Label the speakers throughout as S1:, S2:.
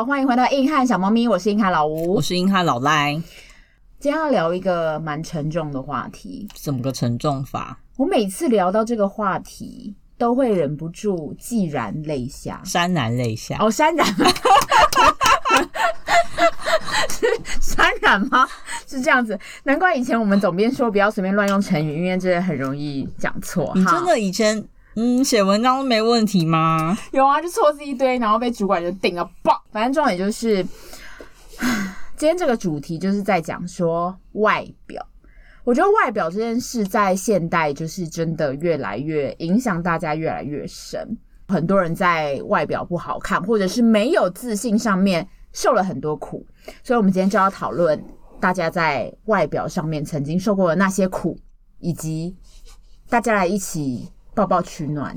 S1: 好，欢迎回到硬汉小猫咪，我是硬汉老吴，
S2: 我是硬汉老赖。
S1: 今天要聊一个蛮沉重的话题，
S2: 怎么个沉重法？
S1: 我每次聊到这个话题，都会忍不住潸然泪下，
S2: 潸然泪下。
S1: 哦，潸然吗？是潸然吗？是这样子，难怪以前我们总编说不要随便乱用成语，因为这很容易讲错。
S2: 你真的以前嗯写文章都没问题吗？
S1: 有啊，就错字一堆，然后被主管就顶了爆。反正重点就是，今天这个主题就是在讲说外表。我觉得外表这件事在现代就是真的越来越影响大家越来越深。很多人在外表不好看或者是没有自信上面受了很多苦，所以我们今天就要讨论大家在外表上面曾经受过的那些苦，以及大家来一起抱抱取暖，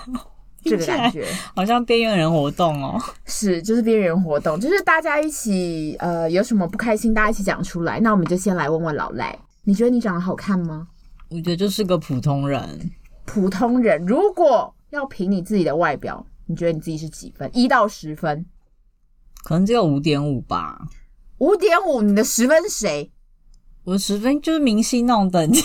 S1: 这个感觉
S2: 好像边缘人活动哦。
S1: 是，就是边缘活动，就是大家一起呃有什么不开心，大家一起讲出来。那我们就先来问问老赖。你觉得你长得好看吗？
S2: 我觉得就是个普通人。
S1: 普通人，如果要凭你自己的外表，你觉得你自己是几分？一到十分，
S2: 可能只有五点五吧。
S1: 五点五，你的十分是谁？
S2: 我的十分就是明星那种等级。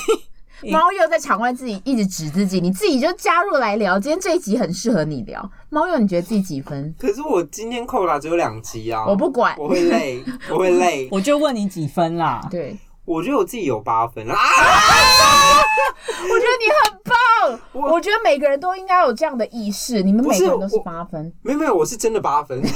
S1: 猫又在场外自己一直指自己，你自己就加入来聊。今天这一集很适合你聊。猫又，你觉得自己几分？
S3: 可是我今天扣啦只有两集啊！
S1: 我不管，
S3: 我会累，我会累。
S2: 我就问你几分啦？
S1: 对。
S3: 我觉得我自己有八分啊！啊
S1: 我觉得你很棒。我，我觉得每个人都应该有这样的意识。你们每个人都是八分？
S3: 没有没有，我是真的八分。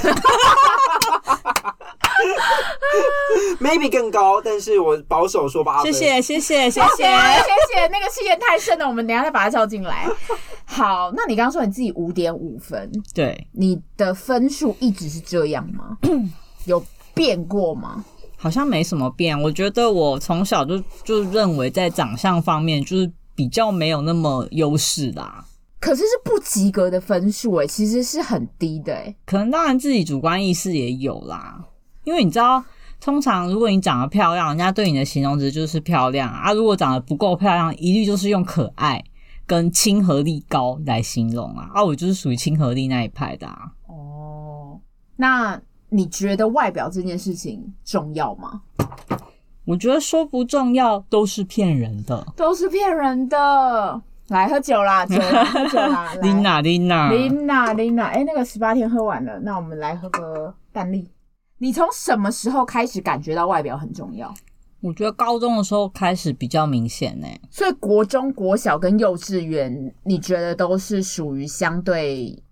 S3: Maybe 更高，但是我保守说八分。
S2: 谢谢谢谢谢谢 谢
S1: 谢。那个气焰太深了，我们等一下再把它叫进来。好，那你刚刚说你自己五点五分，
S2: 对，
S1: 你的分数一直是这样吗？有变过吗？
S2: 好像没什么变，我觉得我从小就就认为在长相方面就是比较没有那么优势啦。
S1: 可是是不及格的分数诶，其实是很低的诶。
S2: 可能当然自己主观意识也有啦，因为你知道，通常如果你长得漂亮，人家对你的形容词就是漂亮啊；如果长得不够漂亮，一律就是用可爱跟亲和力高来形容啊。啊，我就是属于亲和力那一派的啊。
S1: 哦，那。你觉得外表这件事情重要吗？
S2: 我觉得说不重要都是骗人的，
S1: 都是骗人的。来喝酒啦，酒啦，喝酒啦。
S2: 琳娜，琳娜，
S1: 琳娜，琳娜。哎，那个十八天喝完了，那我们来喝个淡丽。你从什么时候开始感觉到外表很重要？
S2: 我觉得高中的时候开始比较明显呢。
S1: 所以国中国小跟幼稚园，你觉得都是属于相对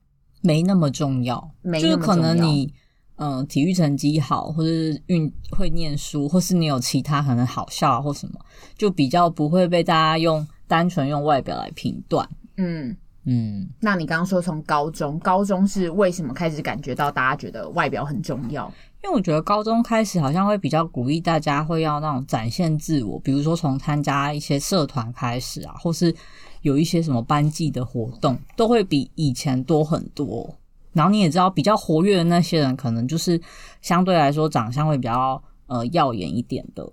S2: 没那么重要，
S1: 没那么重要，
S2: 就是可能你。嗯，体育成绩好，或者是运会念书，或是你有其他可能好笑或什么，就比较不会被大家用单纯用外表来评断。嗯嗯，
S1: 那你刚刚说从高中，高中是为什么开始感觉到大家觉得外表很重要？
S2: 因为我觉得高中开始好像会比较鼓励大家会要那种展现自我，比如说从参加一些社团开始啊，或是有一些什么班级的活动，都会比以前多很多。然后你也知道，比较活跃的那些人，可能就是相对来说长相会比较呃耀眼一点的，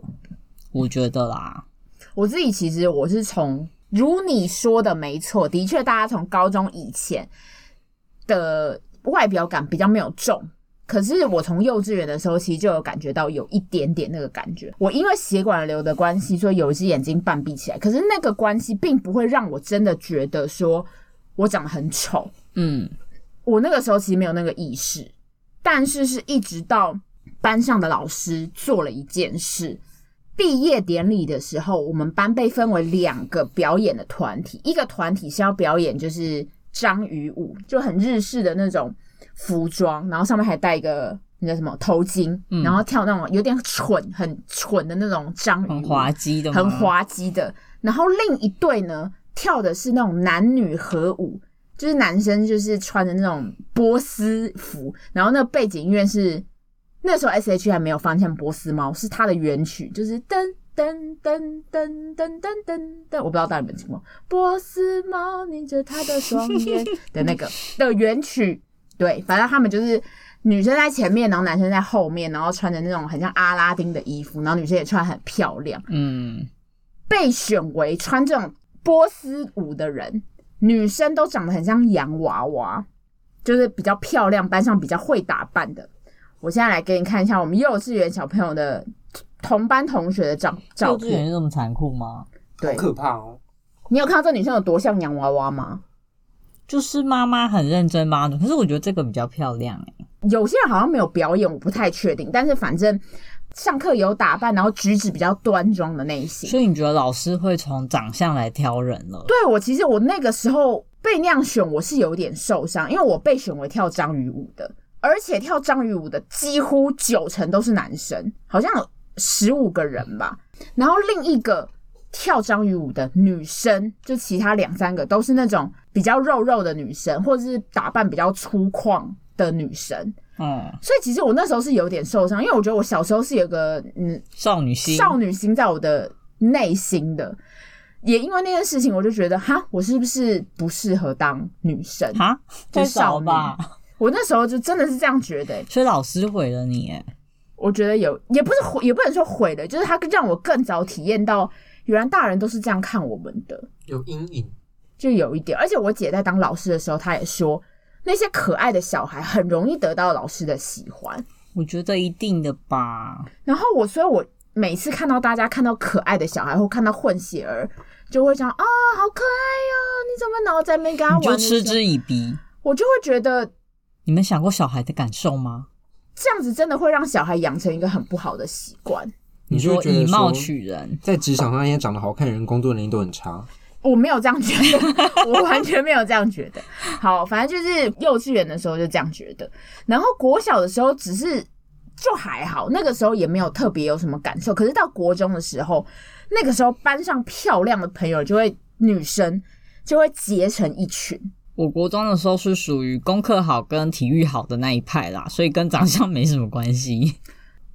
S2: 我觉得啦。
S1: 我自己其实我是从如你说的没错，的确大家从高中以前的外表感比较没有重，可是我从幼稚园的时候，其实就有感觉到有一点点那个感觉。我因为血管瘤的关系，所以有一只眼睛半闭起来，可是那个关系并不会让我真的觉得说我长得很丑，嗯。我那个时候其实没有那个意识，但是是一直到班上的老师做了一件事。毕业典礼的时候，我们班被分为两个表演的团体，一个团体是要表演就是章鱼舞，就很日式的那种服装，然后上面还戴一个那叫什么头巾，嗯、然后跳那种有点蠢、很蠢的那种章鱼舞，
S2: 很滑稽的，
S1: 很滑稽的。然后另一队呢，跳的是那种男女合舞。就是男生就是穿着那种波斯服，然后那个背景音乐是那时候 S H 还没有发现波斯猫，是它的原曲，就是噔噔噔噔噔噔噔噔，我不知道大家有没有听过波斯猫拧着他的双眼 的那个的原曲。对，反正他们就是女生在前面，然后男生在后面，然后穿着那种很像阿拉丁的衣服，然后女生也穿很漂亮。嗯，被选为穿这种波斯舞的人。女生都长得很像洋娃娃，就是比较漂亮，班上比较会打扮的。我现在来给你看一下我们幼稚园小朋友的同班同学的照照
S2: 幼稚园是这么残酷吗？
S1: 对，
S3: 好可怕哦！
S1: 你有看到这女生有多像洋娃娃吗？
S2: 就是妈妈很认真吗？可是我觉得这个比较漂亮哎、欸。
S1: 有些人好像没有表演，我不太确定。但是反正上课有打扮，然后举止比较端庄的类型。
S2: 所以你觉得老师会从长相来挑人了？
S1: 对，我其实我那个时候被那样选，我是有点受伤，因为我被选为跳章鱼舞的，而且跳章鱼舞的几乎九成都是男生，好像有十五个人吧。然后另一个。跳章鱼舞的女生，就其他两三个都是那种比较肉肉的女生，或者是打扮比较粗犷的女生。
S2: 嗯，
S1: 所以其实我那时候是有点受伤，因为我觉得我小时候是有个嗯
S2: 少女心，
S1: 少女心在我的内心的。也因为那件事情，我就觉得哈，我是不是不适合当女生？
S2: 哈，
S1: 太少吧。我那时候就真的是这样觉得。
S2: 所以老师毁了你？哎，
S1: 我觉得有，也不是毁，也不能说毁了，就是他让我更早体验到。原来大人都是这样看我们的，
S3: 有阴影，
S1: 就有一点。而且我姐在当老师的时候，她也说，那些可爱的小孩很容易得到老师的喜欢。
S2: 我觉得一定的吧。
S1: 然后我，所以我每次看到大家看到可爱的小孩，或看到混血儿，就会想啊，好可爱哟！你怎么脑子没跟他玩？
S2: 你就嗤之以鼻。
S1: 我就会觉得，
S2: 你们想过小孩的感受吗？
S1: 这样子真的会让小孩养成一个很不好的习惯。
S2: 你说以貌取人，
S3: 在职场上那些长得好看的人，工作能力都很差。
S1: 我没有这样觉得，我完全没有这样觉得。好，反正就是幼稚园的时候就这样觉得，然后国小的时候只是就还好，那个时候也没有特别有什么感受。可是到国中的时候，那个时候班上漂亮的朋友就会女生就会结成一群。
S2: 我国中的时候是属于功课好跟体育好的那一派啦，所以跟长相没什么关系。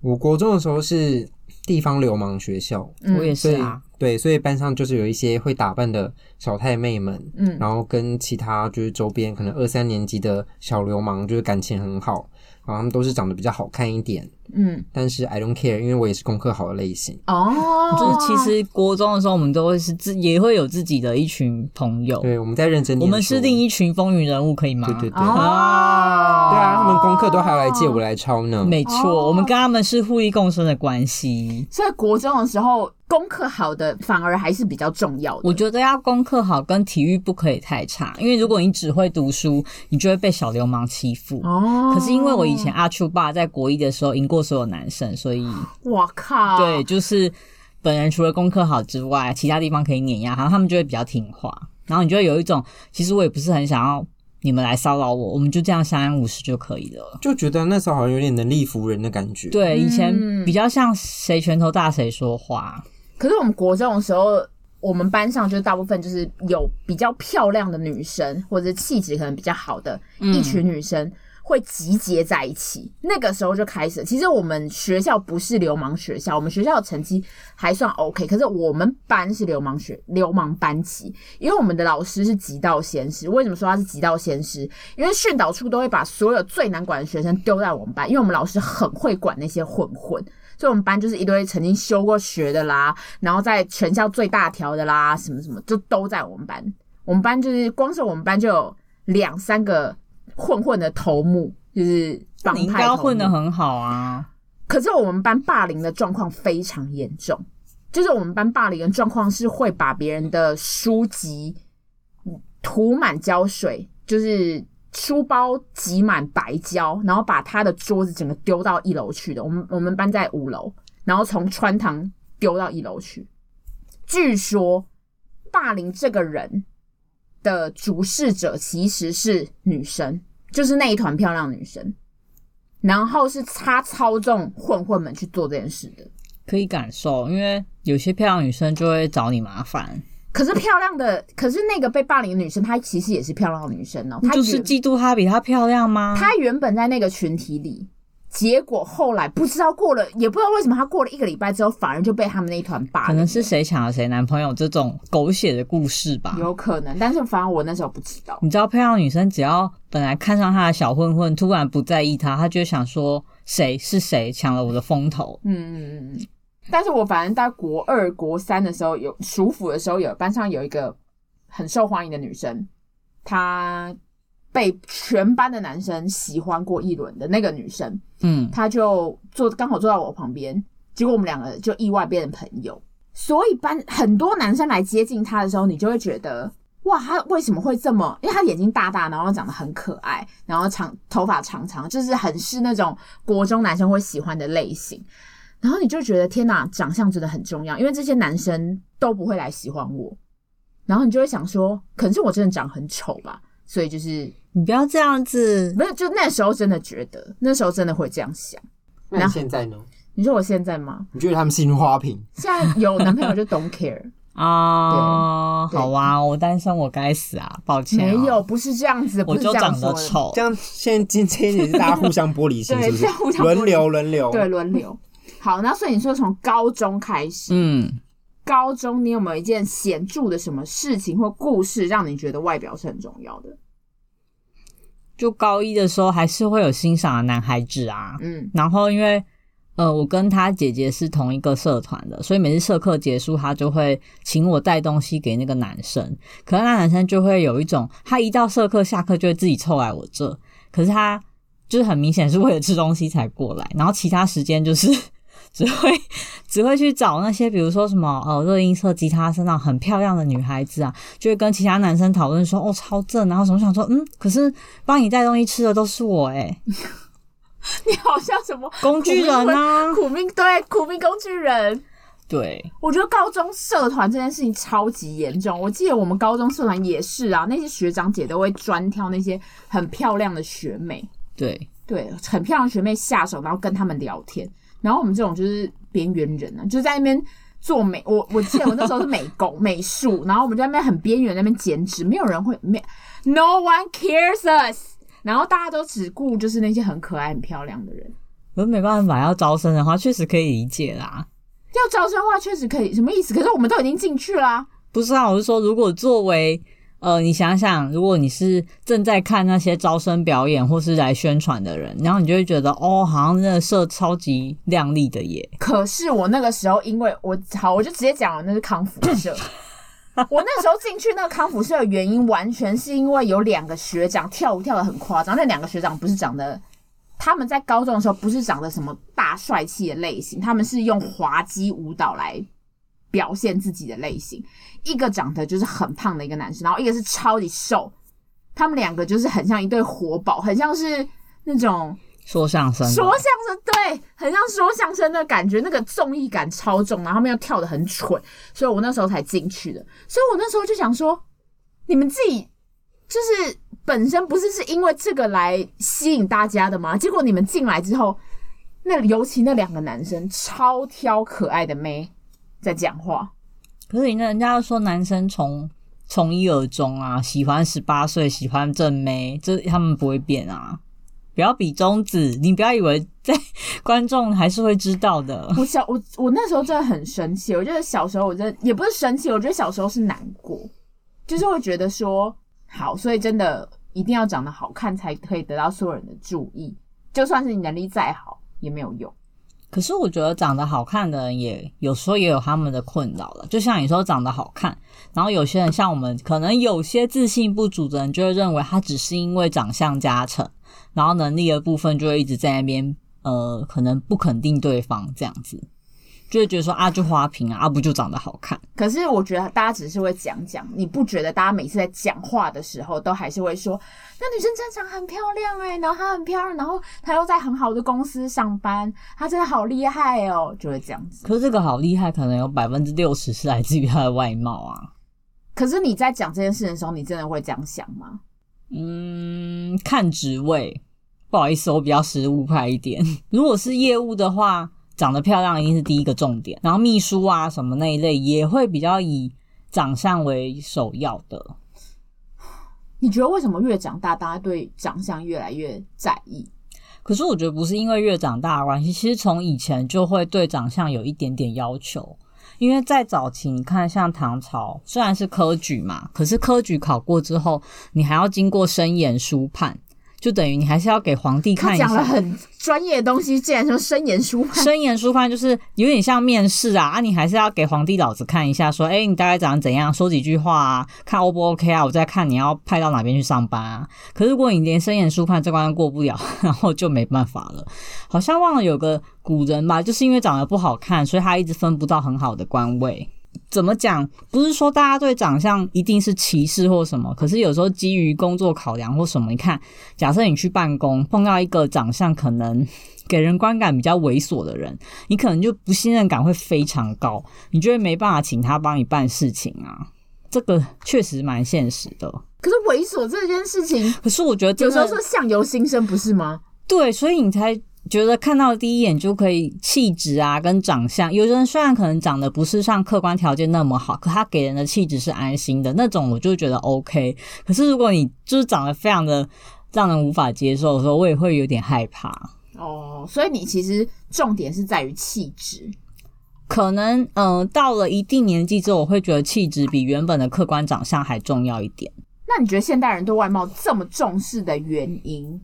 S3: 我国中的时候是。地方流氓学校，
S2: 我也是啊。
S3: 对，所以班上就是有一些会打扮的小太妹们，嗯，然后跟其他就是周边可能二三年级的小流氓就是感情很好，然后他们都是长得比较好看一点。嗯，但是 I don't care，因为我也是功课好的类型
S1: 哦。
S2: 就是其实国中的时候，我们都会是自也会有自己的一群朋友。
S3: 对，我们在认真。
S2: 我们是另一群风云人物，可以吗？
S3: 对对对。
S1: 哦，
S3: 对啊，他们功课都还要来借我来抄呢。
S2: 没错，我们跟他们是互益共生的关系。
S1: 所以国中的时候。功课好的反而还是比较重要的。
S2: 我觉得要功课好跟体育不可以太差，因为如果你只会读书，你就会被小流氓欺负。哦。可是因为我以前阿丘爸在国一的时候赢过所有男生，所以
S1: 我靠，
S2: 对，就是本人除了功课好之外，其他地方可以碾压，然后他们就会比较听话。然后你就会有一种，其实我也不是很想要你们来骚扰我，我们就这样相安无事就可以了。
S3: 就觉得那时候好像有点能力服人的感觉。
S2: 对，以前比较像谁拳头大谁说话。
S1: 可是我们国中的时候，我们班上就大部分就是有比较漂亮的女生，或者气质可能比较好的一群女生会集结在一起。那个时候就开始，其实我们学校不是流氓学校，我们学校的成绩还算 OK。可是我们班是流氓学流氓班级，因为我们的老师是极道先师。为什么说他是极道先师？因为训导处都会把所有最难管的学生丢在我们班，因为我们老师很会管那些混混。所以我们班就是一堆曾经休过学的啦，然后在全校最大条的啦，什么什么就都在我们班。我们班就是光是我们班就有两三个混混的头目，就是帮派头目。你应该
S2: 混的很好啊。
S1: 可是我们班霸凌的状况非常严重，就是我们班霸凌的状况是会把别人的书籍涂满胶水，就是。书包挤满白胶，然后把他的桌子整个丢到一楼去的。我们我们班在五楼，然后从穿堂丢到一楼去。据说霸凌这个人的主事者其实是女生，就是那一团漂亮女生，然后是她操纵混混们去做这件事的。
S2: 可以感受，因为有些漂亮女生就会找你麻烦。
S1: 可是漂亮的，可是那个被霸凌的女生，她其实也是漂亮的女生哦。她
S2: 就是嫉妒她比她漂亮吗？
S1: 她原本在那个群体里，结果后来不知道过了，也不知道为什么他过了一个礼拜之后，反而就被他们那一团霸凌。
S2: 可能是谁抢了谁男朋友这种狗血的故事吧。
S1: 有可能，但是反正我那时候不知道。
S2: 你知道，漂亮女生只要本来看上她的小混混，突然不在意他，她就想说谁是谁抢了我的风头。
S1: 嗯嗯嗯。但是我反正在国二、国三的时候，有暑辅的时候，有班上有一个很受欢迎的女生，她被全班的男生喜欢过一轮的那个女生，
S2: 嗯，
S1: 她就坐刚好坐在我旁边，结果我们两个就意外变成朋友。所以班很多男生来接近她的时候，你就会觉得哇，她为什么会这么？因为她眼睛大大，然后长得很可爱，然后长头发长长，就是很是那种国中男生会喜欢的类型。然后你就觉得天哪，长相真的很重要，因为这些男生都不会来喜欢我。然后你就会想说，可能是我真的长很丑吧？所以就是
S2: 你不要这样子，
S1: 不是就那时候真的觉得，那时候真的会这样想。
S3: 那你现在呢？
S1: 你说我现在吗？
S3: 你觉得他们是一花瓶？
S1: 现在有男朋友就 don't care
S2: 啊？好啊，我单身，我该死啊！抱歉，
S1: 没有，不是这样子，
S2: 我就长得丑。
S3: 这样现在今天也是大家互相玻璃心，是不是？轮流轮流，
S1: 对，轮流。好，那所以你说从高中开始，
S2: 嗯，
S1: 高中你有没有一件显著的什么事情或故事，让你觉得外表是很重要的？
S2: 就高一的时候，还是会有欣赏的男孩子啊，嗯，然后因为呃，我跟他姐姐是同一个社团的，所以每次社课结束，他就会请我带东西给那个男生。可是那男生就会有一种，他一到社课下课就会自己凑来我这，可是他就是很明显是为了吃东西才过来，然后其他时间就是。只会只会去找那些，比如说什么呃，热音社、吉他身上很漂亮的女孩子啊，就会跟其他男生讨论说哦，超正，然后什么想说嗯，可是帮你带东西吃的都是我诶、欸、
S1: 你好像什么
S2: 工具人啊，
S1: 苦命对苦命工具人。
S2: 对，
S1: 我觉得高中社团这件事情超级严重。我记得我们高中社团也是啊，那些学长姐都会专挑那些很漂亮的学妹，
S2: 对
S1: 对，很漂亮的学妹下手，然后跟他们聊天。然后我们这种就是边缘人啊，就在那边做美。我我记得我那时候是美工美术，然后我们在那边很边缘那边剪纸，没有人会没，No one cares us。然后大家都只顾就是那些很可爱、很漂亮的人。
S2: 可是没办法，要招生的话，确实可以理解啦。
S1: 要招生的话，确实可以，什么意思？可是我们都已经进去啦。
S2: 不是啊，我是说，如果作为。呃，你想想，如果你是正在看那些招生表演或是来宣传的人，然后你就会觉得，哦，好像那个社超级亮丽的耶。
S1: 可是我那个时候，因为我好，我就直接讲了，那是康复社。我那时候进去那个康复社的原因，完全是因为有两个学长跳舞跳得很夸张。那两个学长不是长得，他们在高中的时候不是长得什么大帅气的类型，他们是用滑稽舞蹈来。表现自己的类型，一个长得就是很胖的一个男生，然后一个是超级瘦，他们两个就是很像一对活宝，很像是那种
S2: 说相声，
S1: 说相声，对，很像说相声的感觉，那个综艺感超重，然后他们又跳的很蠢，所以我那时候才进去的，所以我那时候就想说，你们自己就是本身不是是因为这个来吸引大家的吗？结果你们进来之后，那尤其那两个男生超挑可爱的妹。在讲话，
S2: 可是人家人家说男生从从一而终啊，喜欢十八岁，喜欢正妹，这他们不会变啊。不要比中指，你不要以为在观众还是会知道的。
S1: 我小我我那时候真的很生气，我觉得小时候我真的也不是生气，我觉得小时候是难过，就是会觉得说好，所以真的一定要长得好看才可以得到所有人的注意，就算是你能力再好也没有用。
S2: 可是我觉得长得好看的人也有时候也有他们的困扰了，就像你说长得好看，然后有些人像我们，可能有些自信不足的人就会认为他只是因为长相加成，然后能力的部分就会一直在那边，呃，可能不肯定对方这样子。就会觉得说啊，就花瓶啊，啊不就长得好看？
S1: 可是我觉得大家只是会讲讲，你不觉得大家每次在讲话的时候，都还是会说那女生真的长很漂亮哎、欸、然后她很漂亮，然后她又在很好的公司上班，她真的好厉害哦，就会这样子。
S2: 可是这个好厉害，可能有百分之六十是来自于她的外貌啊。
S1: 可是你在讲这件事的时候，你真的会这样想吗？
S2: 嗯，看职位，不好意思，我比较实务派一点。如果是业务的话。长得漂亮一定是第一个重点，然后秘书啊什么那一类也会比较以长相为首要的。
S1: 你觉得为什么越长大，大家对长相越来越在意？
S2: 可是我觉得不是因为越长大的关系，其实从以前就会对长相有一点点要求。因为在早期，你看像唐朝，虽然是科举嘛，可是科举考过之后，你还要经过生验书判。就等于你还是要给皇帝看一下。
S1: 他讲了很专业的东西，竟然说深颜书判，
S2: 深颜书判就是有点像面试啊啊！你还是要给皇帝老子看一下，说，哎、欸，你大概长怎样，说几句话啊，看 O 不 OK 啊？我再看你要派到哪边去上班啊？可是如果你连深颜书判这关过不了，然后就没办法了。好像忘了有个古人吧，就是因为长得不好看，所以他一直分不到很好的官位。怎么讲？不是说大家对长相一定是歧视或什么，可是有时候基于工作考量或什么，你看，假设你去办公碰到一个长相可能给人观感比较猥琐的人，你可能就不信任感会非常高，你就会没办法请他帮你办事情啊。这个确实蛮现实的。
S1: 可是猥琐这件事情，
S2: 可是我觉得
S1: 有时候说相由心生，不是吗？
S2: 对，所以你才。觉得看到第一眼就可以气质啊，跟长相，有人虽然可能长得不是像客观条件那么好，可他给人的气质是安心的那种，我就觉得 OK。可是如果你就是长得非常的让人无法接受的时候，我也会有点害怕。
S1: 哦，所以你其实重点是在于气质。
S2: 可能嗯、呃，到了一定年纪之后，我会觉得气质比原本的客观长相还重要一点。
S1: 那你觉得现代人对外貌这么重视的原因？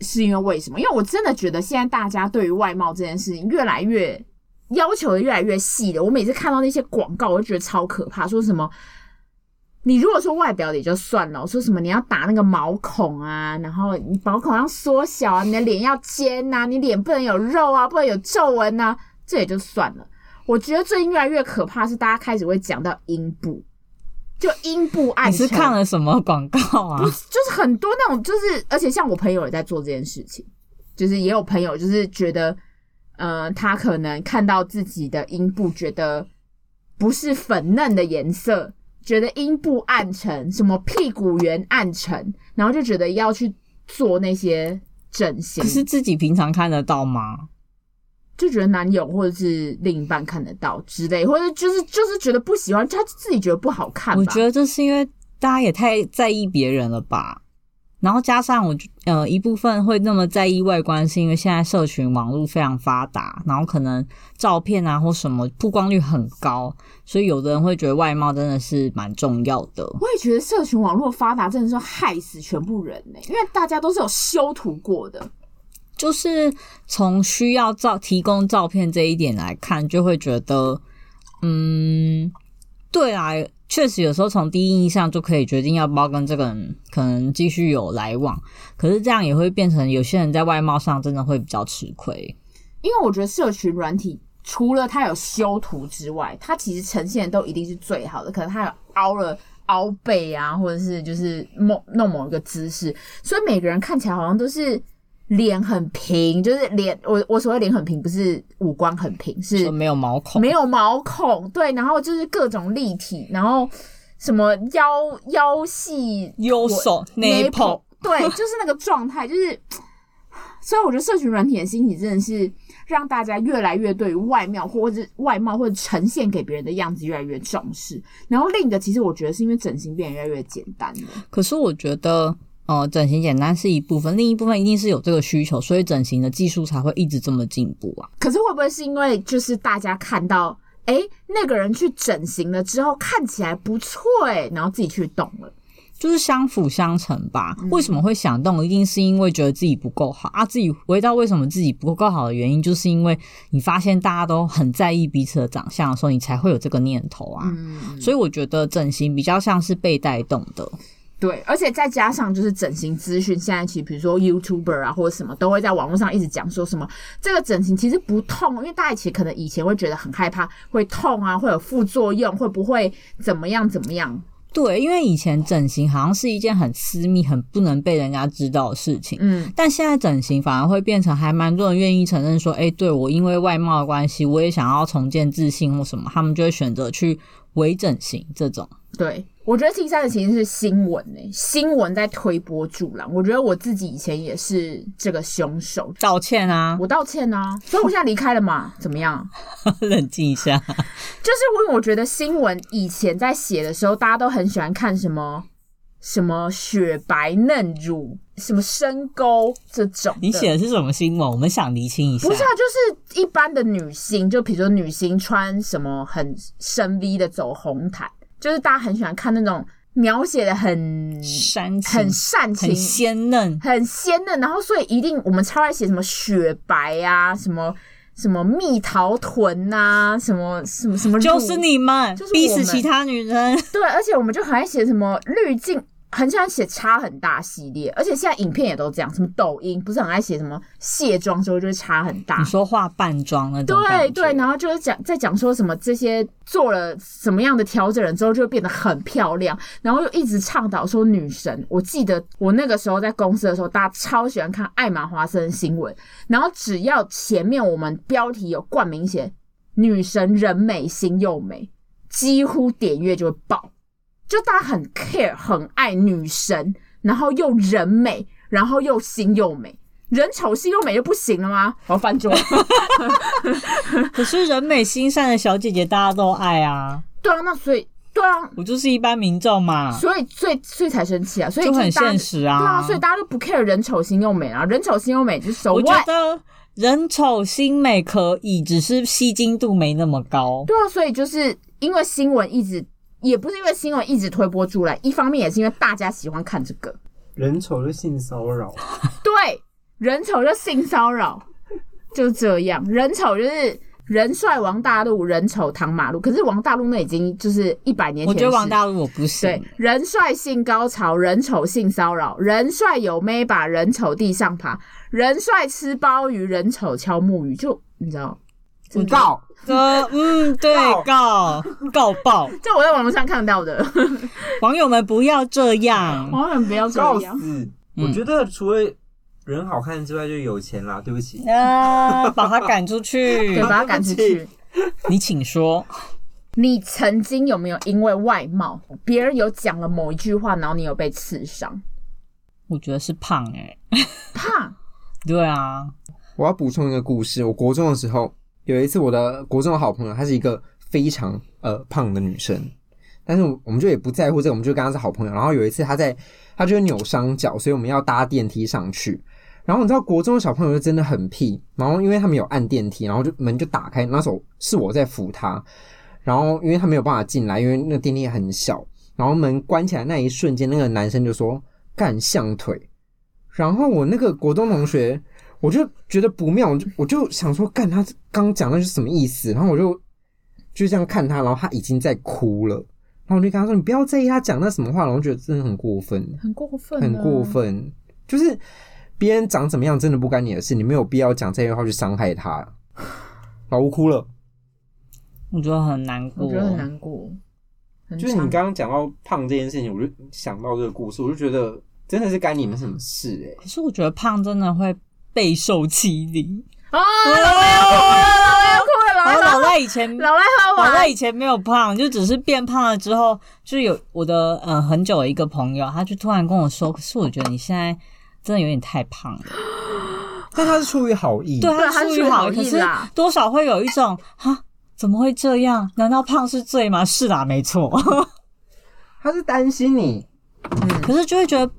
S1: 是因为为什么？因为我真的觉得现在大家对于外貌这件事情越来越要求的越来越细了。我每次看到那些广告，我就觉得超可怕。说什么你如果说外表也就算了，说什么你要打那个毛孔啊，然后你毛孔要缩小啊，你的脸要尖呐，你脸不能有肉啊，不能有皱纹呐，这也就算了。我觉得最近越来越可怕是大家开始会讲到阴部。就阴部暗沉，
S2: 你是看了什么广告啊？
S1: 不，就是很多那种，就是而且像我朋友也在做这件事情，就是也有朋友就是觉得，呃，他可能看到自己的阴部，觉得不是粉嫩的颜色，觉得阴部暗沉，什么屁股圆暗沉，然后就觉得要去做那些整形。
S2: 可是自己平常看得到吗？
S1: 就觉得男友或者是另一半看得到之类，或者就是就是觉得不喜欢，他自己觉得不好看。
S2: 我觉得这是因为大家也太在意别人了吧。然后加上我呃一部分会那么在意外观，是因为现在社群网络非常发达，然后可能照片啊或什么曝光率很高，所以有的人会觉得外貌真的是蛮重要的。
S1: 我也觉得社群网络发达真的是害死全部人呢、欸，因为大家都是有修图过的。
S2: 就是从需要照提供照片这一点来看，就会觉得，嗯，对啊，确实有时候从第一印象就可以决定要不要跟这个人可能继续有来往。可是这样也会变成有些人在外貌上真的会比较吃亏，
S1: 因为我觉得社群软体除了它有修图之外，它其实呈现的都一定是最好的。可能它有凹了凹背啊，或者是就是某弄某一个姿势，所以每个人看起来好像都是。脸很平，就是脸，我我所谓脸很平，不是五官很平，是
S2: 没有毛孔，
S1: 没有毛孔，对，然后就是各种立体，然后什么腰腰细，
S2: 右手 nipple，
S1: 对，就是那个状态，就是，所以我觉得社群软体的兴起真的是让大家越来越对于外貌或者外貌或者呈现给别人的样子越来越重视，然后另一个其实我觉得是因为整形变得越来越简单了，
S2: 可是我觉得。呃，整形简单是一部分，另一部分一定是有这个需求，所以整形的技术才会一直这么进步啊。
S1: 可是会不会是因为就是大家看到，哎、欸，那个人去整形了之后看起来不错，哎，然后自己去动了，
S2: 就是相辅相成吧？为什么会想动？一定是因为觉得自己不够好啊。自己回到为什么自己不够好的原因，就是因为你发现大家都很在意彼此的长相的时候，你才会有这个念头啊。嗯，所以我觉得整形比较像是被带动的。
S1: 对，而且再加上就是整形资讯，现在其实比如说 YouTuber 啊或者什么，都会在网络上一直讲说什么这个整形其实不痛，因为大家其实可能以前会觉得很害怕，会痛啊，会有副作用，会不会怎么样怎么样？
S2: 对，因为以前整形好像是一件很私密、很不能被人家知道的事情，嗯，但现在整形反而会变成还蛮多人愿意承认说，哎，对，我因为外貌的关系，我也想要重建自信或什么，他们就会选择去微整形这种。
S1: 对。我觉得第三个其实是新闻诶、欸，新闻在推波助澜。我觉得我自己以前也是这个凶手，
S2: 道歉啊，
S1: 我道歉啊，所以我现在离开了嘛，怎么样？
S2: 冷静一下，
S1: 就是因为我觉得新闻以前在写的时候，大家都很喜欢看什么什么雪白嫩乳，什么深沟这种。
S2: 你写的是什么新闻？我们想厘清一下。
S1: 不是啊，就是一般的女星，就比如说女星穿什么很深 V 的走红毯。就是大家很喜欢看那种描写的很
S2: 煽情，
S1: 很煽情，
S2: 很鲜嫩，
S1: 很鲜嫩。然后所以一定我们超爱写什么雪白啊，什么什么蜜桃臀呐，什么什么什么，
S2: 就是你们，就是逼死其他女人。
S1: 对，而且我们就很爱写什么滤镜。很喜欢写差很大系列，而且现在影片也都这样。什么抖音不是很爱写什么卸妆之后就会差很大？
S2: 你说化半妆那种？
S1: 对对，然后就是讲在讲说什么这些做了什么样的调整了之后就会变得很漂亮，然后又一直倡导说女神。我记得我那个时候在公司的时候，大家超喜欢看艾玛华森新闻，然后只要前面我们标题有冠名写“女神人美心又美”，几乎点阅就会爆。就大家很 care，很爱女神，然后又人美，然后又心又美，人丑心又美就不行了吗？我要翻桌。
S2: 可是人美心善的小姐姐大家都爱啊。
S1: 对啊，那所以对啊，
S2: 我就是一般民众嘛。
S1: 所以所以所以才生气啊，所以就
S2: 很现实啊。
S1: 对啊，所以大家都不 care 人丑心又美啊，人丑心又美就是手。
S2: 我觉得人丑心美可以，只是吸睛度没那么高。
S1: 对啊，所以就是因为新闻一直。也不是因为新闻一直推波助澜，一方面也是因为大家喜欢看这个。
S3: 人丑就性骚扰，
S1: 对，人丑就性骚扰，就这样。人丑就是人帅王大陆，人丑唐马路。可是王大陆那已经就是一百年前。
S2: 我觉得王大陆我不是。
S1: 对，人帅性高潮，人丑性骚扰。人帅有妹把人丑地上爬，人帅吃鲍鱼，人丑敲木鱼。就你知道？
S3: 告。
S2: 呃，嗯，对，告告爆，
S1: 这我在网络上看到的。
S2: 网友们不要这样，
S1: 网友们不要这样。告死！
S3: 我觉得除了人好看之外，就有钱啦。对不起，
S2: 啊，把他赶出去，
S1: 对，把他赶出去。
S2: 你请说，
S1: 你曾经有没有因为外貌，别人有讲了某一句话，然后你有被刺伤？
S2: 我觉得是胖哎、欸，
S1: 胖。
S2: 对啊，
S3: 我要补充一个故事。我国中的时候。有一次，我的国中的好朋友，她是一个非常呃胖的女生，但是我们就也不在乎这个，我们就跟她是好朋友。然后有一次，她在，她就扭伤脚，所以我们要搭电梯上去。然后你知道，国中的小朋友就真的很屁。然后因为他们有按电梯，然后就门就打开，那时候是我在扶她。然后因为他没有办法进来，因为那个电梯很小。然后门关起来那一瞬间，那个男生就说干象腿。然后我那个国中同学。我就觉得不妙，我就我就想说，干他刚讲那是什么意思？然后我就就这样看他，然后他已经在哭了，然后我就跟他说：“你不要在意他讲那什么话。”然后我觉得真的很过分，
S1: 很过分，
S3: 很过分。就是别人长怎么样，真的不关你的事，你没有必要讲这些话去伤害他。老吴哭了，
S2: 我觉得很难过，
S1: 我觉得很难过。
S3: 就是你刚刚讲到胖这件事情，我就想到这个故事，我就觉得真的是干你们什么事哎、欸？
S2: 可是我觉得胖真的会。备受欺凌
S1: 啊！老赖要哭了，老赖要哭了，老赖
S2: 老赖以前
S1: 老赖好
S2: 老赖以前没有胖，就只是变胖了之后，就有我的嗯很久的一个朋友，他就突然跟我说：“可是我觉得你现在真的有点太胖了。”
S3: 但他是出于好意，
S2: 对，他是出于好意，可是多少会有一种哈，怎么会这样？难道胖是罪吗？是啦，没错，
S3: 他是担心你，
S2: 嗯，可是就会觉得，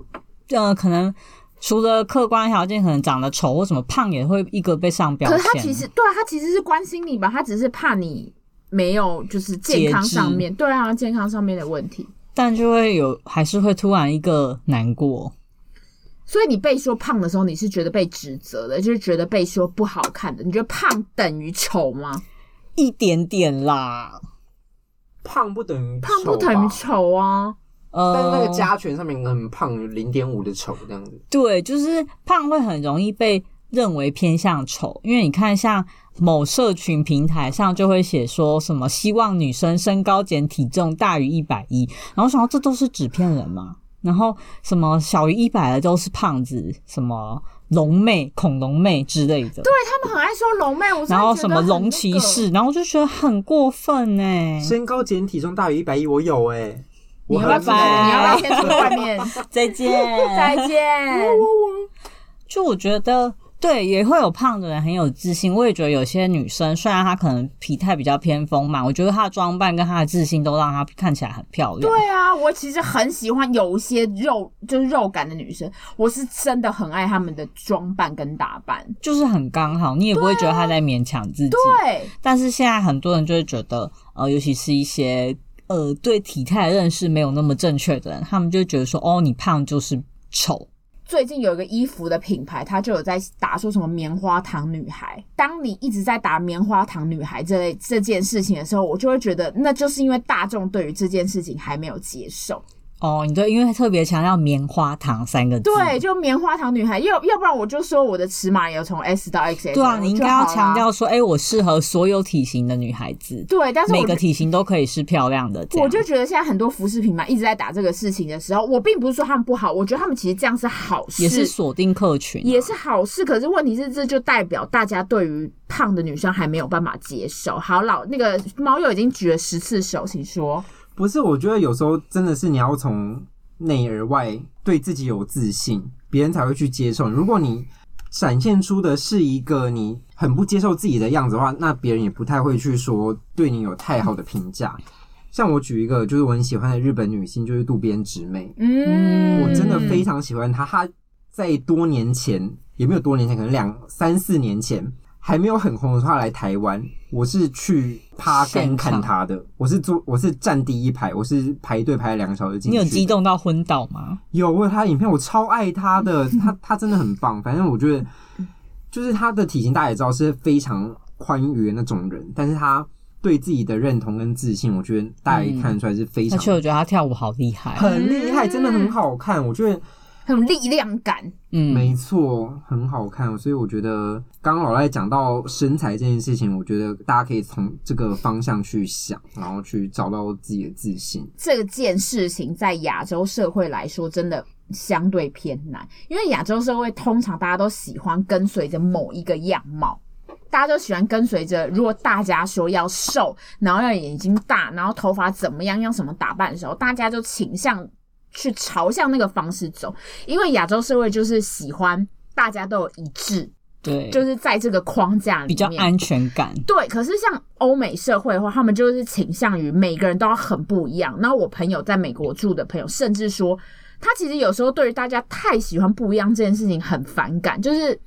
S2: 呃，可能。除了客观条件，可能长得丑或什么胖也会一个被上标签。
S1: 可是他其实对啊，他其实是关心你吧，他只是怕你没有就是健康上面，对啊，健康上面的问题。
S2: 但就会有，还是会突然一个难过。
S1: 所以你被说胖的时候，你是觉得被指责的，就是觉得被说不好看的。你觉得胖等于丑吗？
S2: 一点点啦，
S3: 胖不等于
S1: 胖不等于丑啊。
S3: 呃，但是那个加权上面很胖，零点五的丑这样子。
S2: 对，就是胖会很容易被认为偏向丑，因为你看，像某社群平台上就会写说什么希望女生身高减体重大于一百一，然后想到这都是纸片人嘛，然后什么小于一百的都是胖子，什么龙妹、恐龙妹之类的。
S1: 对，他们很爱说龙妹，我
S2: 然后什么龙骑士，然后就觉得很过分哎。
S3: 身高减体重大于一百一，我有哎。
S1: 你要不要？你要不要先出外面？
S2: 再见，
S1: 再见。
S2: 就我觉得，对，也会有胖的人很有自信。我也觉得有些女生，虽然她可能体态比较偏丰满，我觉得她的装扮跟她的自信都让她看起来很漂亮。
S1: 对啊，我其实很喜欢有一些肉，就是肉感的女生，我是真的很爱她们的装扮跟打扮，
S2: 就是很刚好，你也不会觉得她在勉强自己。
S1: 对。
S2: 但是现在很多人就会觉得，呃，尤其是一些。呃对体态认识没有那么正确的人，他们就觉得说，哦，你胖就是丑。
S1: 最近有一个衣服的品牌，它就有在打说什么棉花糖女孩。当你一直在打棉花糖女孩这类这件事情的时候，我就会觉得，那就是因为大众对于这件事情还没有接受。
S2: 哦，你对，因为特别强调棉花糖三个字，
S1: 对，就棉花糖女孩，要要不然我就说我的尺码有从 S 到 XS。
S2: 对啊，你应该要强调说，哎、欸，我适合所有体型的女孩子。
S1: 对，但是
S2: 每个体型都可以是漂亮的。
S1: 我就觉得现在很多服饰品牌一直在打这个事情的时候，我并不是说他们不好，我觉得他们其实这样是好事，
S2: 也是锁定客群、啊，
S1: 也是好事。可是问题是，这就代表大家对于胖的女生还没有办法接受。好，老那个猫又已经举了十次手，请说。
S3: 不是，我觉得有时候真的是你要从。内而外对自己有自信，别人才会去接受。如果你展现出的是一个你很不接受自己的样子的话，那别人也不太会去说对你有太好的评价。像我举一个，就是我很喜欢的日本女星，就是渡边直美。嗯，我真的非常喜欢她。她在多年前，也没有多年前，可能两三四年前。还没有很红的时候，她来台湾，我是去趴跟看他的。我是坐，我是站第一排，我是排队排了两个小时进去。
S2: 你有激动到昏倒吗？
S3: 有，我有他的影片，我超爱他的，他他真的很棒。反正我觉得，就是他的体型大家也知道是非常宽裕的那种人，但是他对自己的认同跟自信，我觉得大家一看得出来是非常。
S2: 而且我觉得他跳舞好厉害，
S3: 很厉害，真的很好看。我觉得。
S1: 很有力量感，
S3: 嗯，没错，很好看。所以我觉得，刚刚老赖讲到身材这件事情，我觉得大家可以从这个方向去想，然后去找到自己的自信。
S1: 这件事情在亚洲社会来说，真的相对偏难，因为亚洲社会通常大家都喜欢跟随着某一个样貌，大家都喜欢跟随着，如果大家说要瘦，然后要眼睛大，然后头发怎么样，要什么打扮的时候，大家就倾向。去朝向那个方式走，因为亚洲社会就是喜欢大家都有一致，
S2: 对，
S1: 就是在这个框架里面
S2: 比较安全感。
S1: 对，可是像欧美社会的话，他们就是倾向于每个人都要很不一样。然后我朋友在美国住的朋友，甚至说他其实有时候对于大家太喜欢不一样这件事情很反感，就是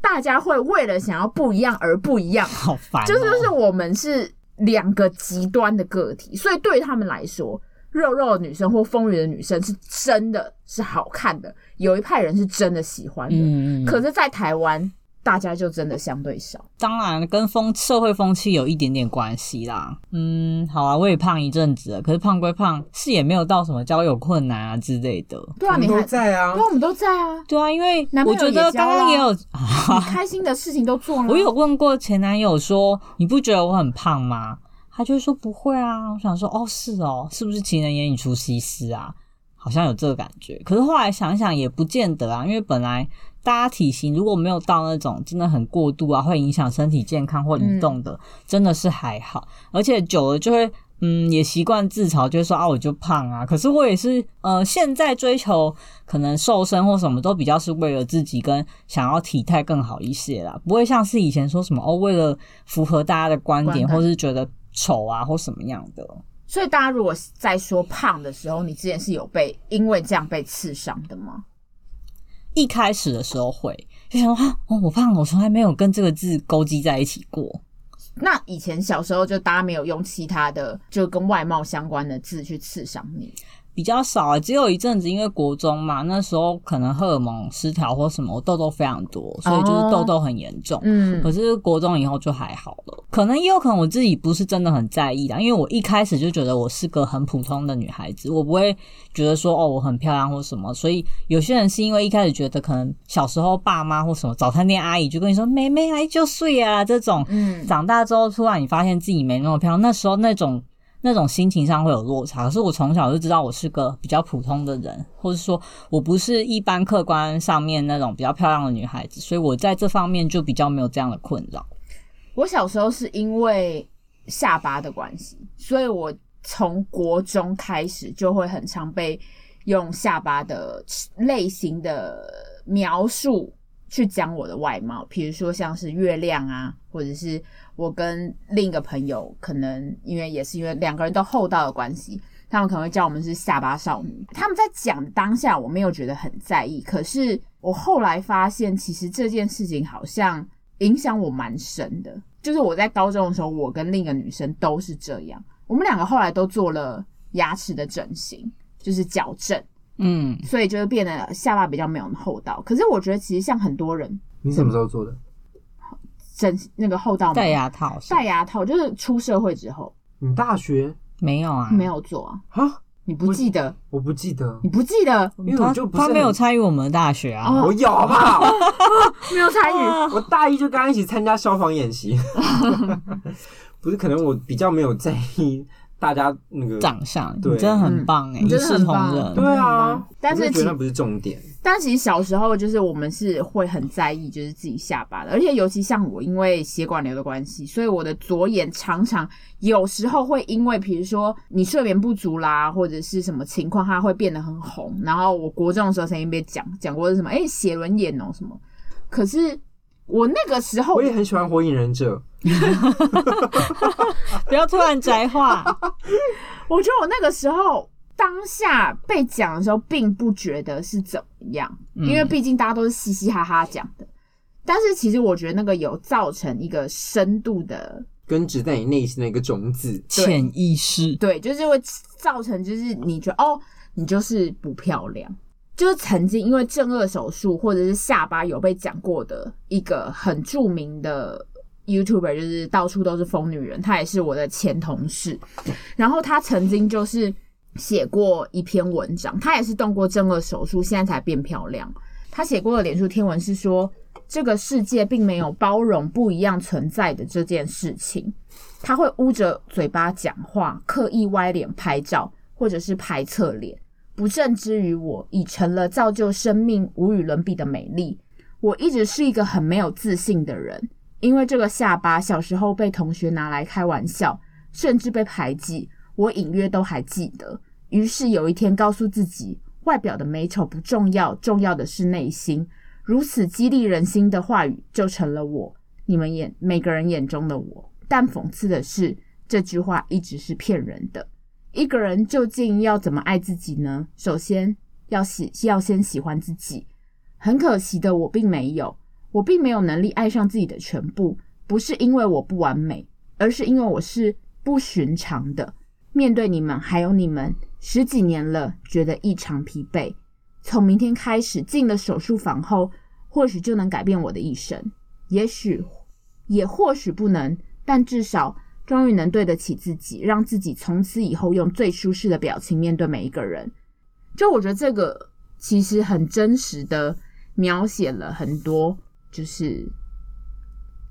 S1: 大家会为了想要不一样而不一样，
S2: 好烦哦。
S1: 就是就是我们是两个极端的个体，所以对于他们来说。肉肉的女生或丰腴的女生是真的是好看的，有一派人是真的喜欢的。嗯，可是，在台湾，大家就真的相对少。
S2: 当然，跟风社会风气有一点点关系啦。嗯，好啊，我也胖一阵子了，可是胖归胖，是也没有到什么交友困难啊之类的。
S1: 对啊，你还
S3: 在啊？
S1: 对，我们都在啊。
S2: 对啊，因为我觉得刚刚也有
S1: 你 开心的事情都做了。
S2: 我有问过前男友说：“你不觉得我很胖吗？”他就说不会啊，我想说哦是哦，是不是情人眼里出西施啊？好像有这个感觉。可是后来想想也不见得啊，因为本来大家体型如果没有到那种真的很过度啊，会影响身体健康或移动的，嗯、真的是还好。而且久了就会嗯也习惯自嘲，就是说啊我就胖啊。可是我也是呃现在追求可能瘦身或什么都比较是为了自己跟想要体态更好一些啦，不会像是以前说什么哦为了符合大家的观点，或是觉得。丑啊，或什么样的？
S1: 所以大家如果在说胖的时候，你之前是有被因为这样被刺伤的吗？
S2: 一开始的时候会就想说，哦，我胖，我从来没有跟这个字勾稽在一起过。
S1: 那以前小时候就大家没有用其他的就跟外貌相关的字去刺伤你。
S2: 比较少啊，只有一阵子，因为国中嘛，那时候可能荷尔蒙失调或什么，我痘痘非常多，所以就是痘痘很严重。嗯，可是国中以后就还好了，可能也有可能我自己不是真的很在意啦，因为我一开始就觉得我是个很普通的女孩子，我不会觉得说哦我很漂亮或什么。所以有些人是因为一开始觉得可能小时候爸妈或什么早餐店阿姨就跟你说妹妹来就睡啊这种，嗯，长大之后突然你发现自己没那么漂亮，那时候那种。那种心情上会有落差，可是我从小就知道我是个比较普通的人，或者说我不是一般客观上面那种比较漂亮的女孩子，所以我在这方面就比较没有这样的困扰。
S1: 我小时候是因为下巴的关系，所以我从国中开始就会很常被用下巴的类型的描述去讲我的外貌，比如说像是月亮啊，或者是。我跟另一个朋友，可能因为也是因为两个人都厚道的关系，他们可能会叫我们是下巴少女。他们在讲当下，我没有觉得很在意。可是我后来发现，其实这件事情好像影响我蛮深的。就是我在高中的时候，我跟另一个女生都是这样，我们两个后来都做了牙齿的整形，就是矫正，
S2: 嗯，
S1: 所以就是变得下巴比较没有厚道。可是我觉得其实像很多人，
S3: 你什么时候做的？
S1: 整那个厚道
S2: 戴牙套，
S1: 戴牙套就是出社会之后。
S3: 你大学
S2: 没有啊？
S1: 没有做啊？
S3: 啊？
S1: 你不记得？
S3: 我不记得，
S1: 你不记得？
S3: 因为我就不是
S2: 他没有参与我们的大学啊。
S3: 我有好不好？
S1: 没有参与。
S3: 我大一就跟他一起参加消防演习。不是，可能我比较没有在意大家那个
S2: 长相，
S3: 对，
S2: 你真的很棒哎，一视同仁。
S3: 对啊，
S1: 但是
S3: 觉得那不是重点。
S1: 但其实小时候就是我们是会很在意，就是自己下巴的，而且尤其像我，因为血管瘤的关系，所以我的左眼常常有时候会因为，比如说你睡眠不足啦，或者是什么情况，它会变得很红。然后我国中的时候曾经被讲讲过是什么，哎、欸，写轮眼哦、喔、什么。可是我那个时候，
S3: 我也很喜欢《火影忍者》，
S2: 不要突然宅话。
S1: 我觉得我那个时候。当下被讲的时候，并不觉得是怎么样，因为毕竟大家都是嘻嘻哈哈讲的。但是其实我觉得那个有造成一个深度的
S3: 根植在你内心的一个种子，
S2: 潜意识。
S1: 对，就是会造成，就是你觉得哦，你就是不漂亮。就是曾经因为正颚手术或者是下巴有被讲过的一个很著名的 YouTuber，就是到处都是疯女人，她也是我的前同事。然后她曾经就是。写过一篇文章，她也是动过正颚手术，现在才变漂亮。她写过的脸书贴文是说，这个世界并没有包容不一样存在的这件事情。他会捂着嘴巴讲话，刻意歪脸拍照，或者是拍侧脸。不正之于我，已成了造就生命无与伦比的美丽。我一直是一个很没有自信的人，因为这个下巴小时候被同学拿来开玩笑，甚至被排挤，我隐约都还记得。于是有一天，告诉自己，外表的美丑不重要，重要的是内心。如此激励人心的话语，就成了我，你们眼每个人眼中的我。但讽刺的是，这句话一直是骗人的。一个人究竟要怎么爱自己呢？首先要喜，要先喜欢自己。很可惜的，我并没有，我并没有能力爱上自己的全部。不是因为我不完美，而是因为我是不寻常的。面对你们，还有你们。十几年了，觉得异常疲惫。从明天开始，进了手术房后，或许就能改变我的一生。也许，也或许不能，但至少终于能对得起自己，让自己从此以后用最舒适的表情面对每一个人。就我觉得这个其实很真实的描写了很多，就是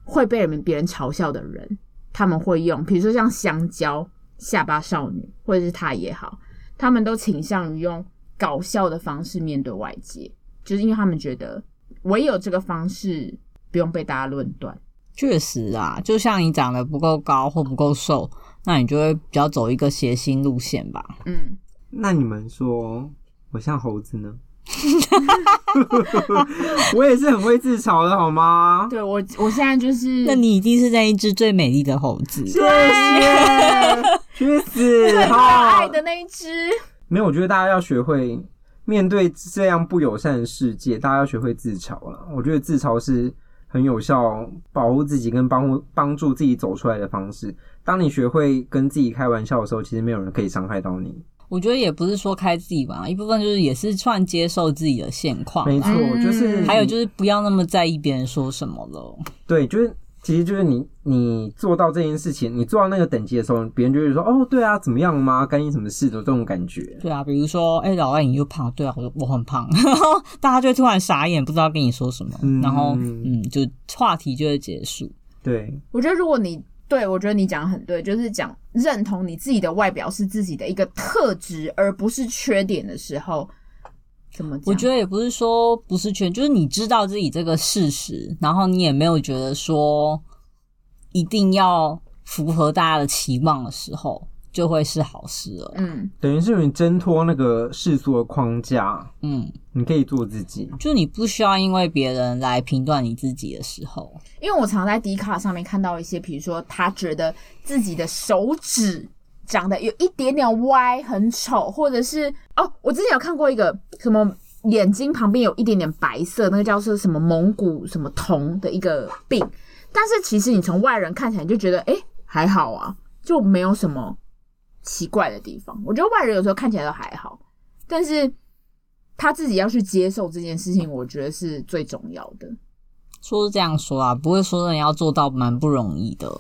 S1: 会被人们别人嘲笑的人，他们会用，比如说像香蕉、下巴少女，或者是他也好。他们都倾向于用搞笑的方式面对外界，就是因为他们觉得唯有这个方式不用被大家论断。
S2: 确实啊，就像你长得不够高或不够瘦，那你就会比较走一个谐星路线吧。
S1: 嗯，
S3: 那你们说我像猴子呢？我也是很会自嘲的，好吗？
S1: 对，我，我现在就是，
S2: 那你一定是在一只最美丽的猴子。
S1: 谢谢。
S3: 去死！
S1: 最可爱的那一只。
S3: 没有，我觉得大家要学会面对这样不友善的世界，大家要学会自嘲了。我觉得自嘲是很有效保护自己跟帮帮助自己走出来的方式。当你学会跟自己开玩笑的时候，其实没有人可以伤害到你。
S2: 我觉得也不是说开自己玩，一部分就是也是算接受自己的现况。
S3: 没错，就是
S2: 还有就是不要那么在意别人说什么了。
S3: 对，就是。其实就是你，你做到这件事情，你做到那个等级的时候，别人就会说：“哦，对啊，怎么样吗？干你什么事的这种感觉。”
S2: 对啊，比如说，哎、欸，老外你又胖，对啊，我我很胖，然 后大家就突然傻眼，不知道跟你说什么，嗯、然后嗯，就话题就会结束。
S3: 对，
S1: 我觉得如果你对我觉得你讲的很对，就是讲认同你自己的外表是自己的一个特质，而不是缺点的时候。怎么？
S2: 我觉得也不是说不是缺，就是你知道自己这个事实，然后你也没有觉得说一定要符合大家的期望的时候，就会是好事了。
S1: 嗯，
S3: 等于是你挣脱那个世俗的框架，
S2: 嗯，
S3: 你可以做自己，
S2: 就你不需要因为别人来评断你自己的时候。
S1: 因为我常在 D 卡上面看到一些，比如说他觉得自己的手指。长得有一点点歪，很丑，或者是哦，我之前有看过一个什么眼睛旁边有一点点白色，那个叫做什么蒙古什么瞳的一个病，但是其实你从外人看起来就觉得，哎，还好啊，就没有什么奇怪的地方。我觉得外人有时候看起来都还好，但是他自己要去接受这件事情，我觉得是最重要的。
S2: 说是这样说啊，不会说你要做到蛮不容易的。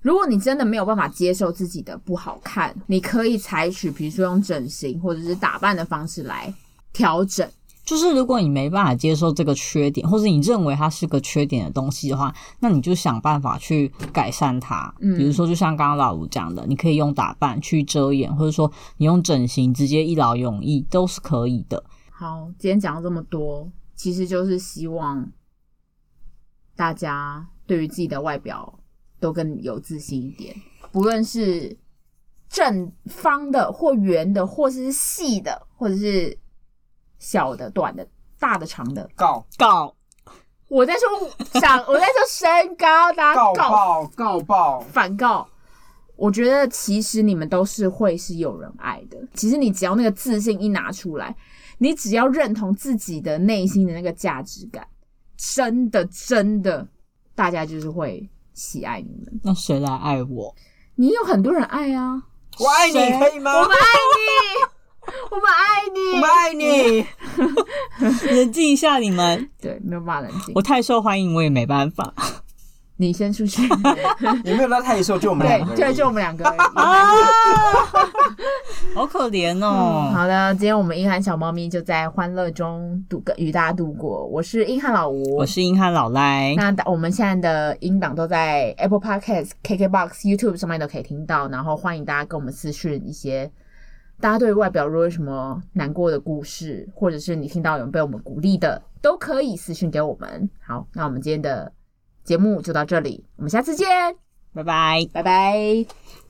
S1: 如果你真的没有办法接受自己的不好看，你可以采取比如说用整形或者是打扮的方式来调整。
S2: 就是如果你没办法接受这个缺点，或者你认为它是个缺点的东西的话，那你就想办法去改善它。嗯，比如说就像刚刚老吴讲的，你可以用打扮去遮掩，或者说你用整形直接一劳永逸都是可以的。
S1: 好，今天讲了这么多，其实就是希望大家对于自己的外表都更有自信一点，不论是正方的或圆的，或是细的，或者是。小的、短的、大的、长的，
S3: 告
S2: 告！
S1: 我在说想，我在说身高，大家告
S3: 告告报
S1: 反告。我觉得其实你们都是会是有人爱的。其实你只要那个自信一拿出来，你只要认同自己的内心的那个价值感，真的真的，大家就是会喜爱你们。
S2: 那谁来爱我？
S1: 你有很多人爱啊！
S3: 我爱你，可以吗？
S1: 我们爱你。我们爱你，
S3: 我们爱你。
S2: 冷静一下，你们
S1: 对，没有办法冷静。
S2: 我太受欢迎，我也没办法。
S1: 你先出去。
S3: 你没有到太受，就我们两个，
S1: 对，就就我们两个。
S2: 好可怜哦、
S1: 嗯。好的，今天我们硬汉小猫咪就在欢乐中度过，与大家度过。我是英汉老吴，
S2: 我是英汉老赖。
S1: 那我们现在的音档都在 Apple Podcast、KKBox、YouTube 上面都可以听到，然后欢迎大家跟我们私讯一些。大家对外表如果有什么难过的故事，或者是你听到有人被我们鼓励的，都可以私信给我们。好，那我们今天的节目就到这里，我们下次见，
S2: 拜拜，
S1: 拜拜。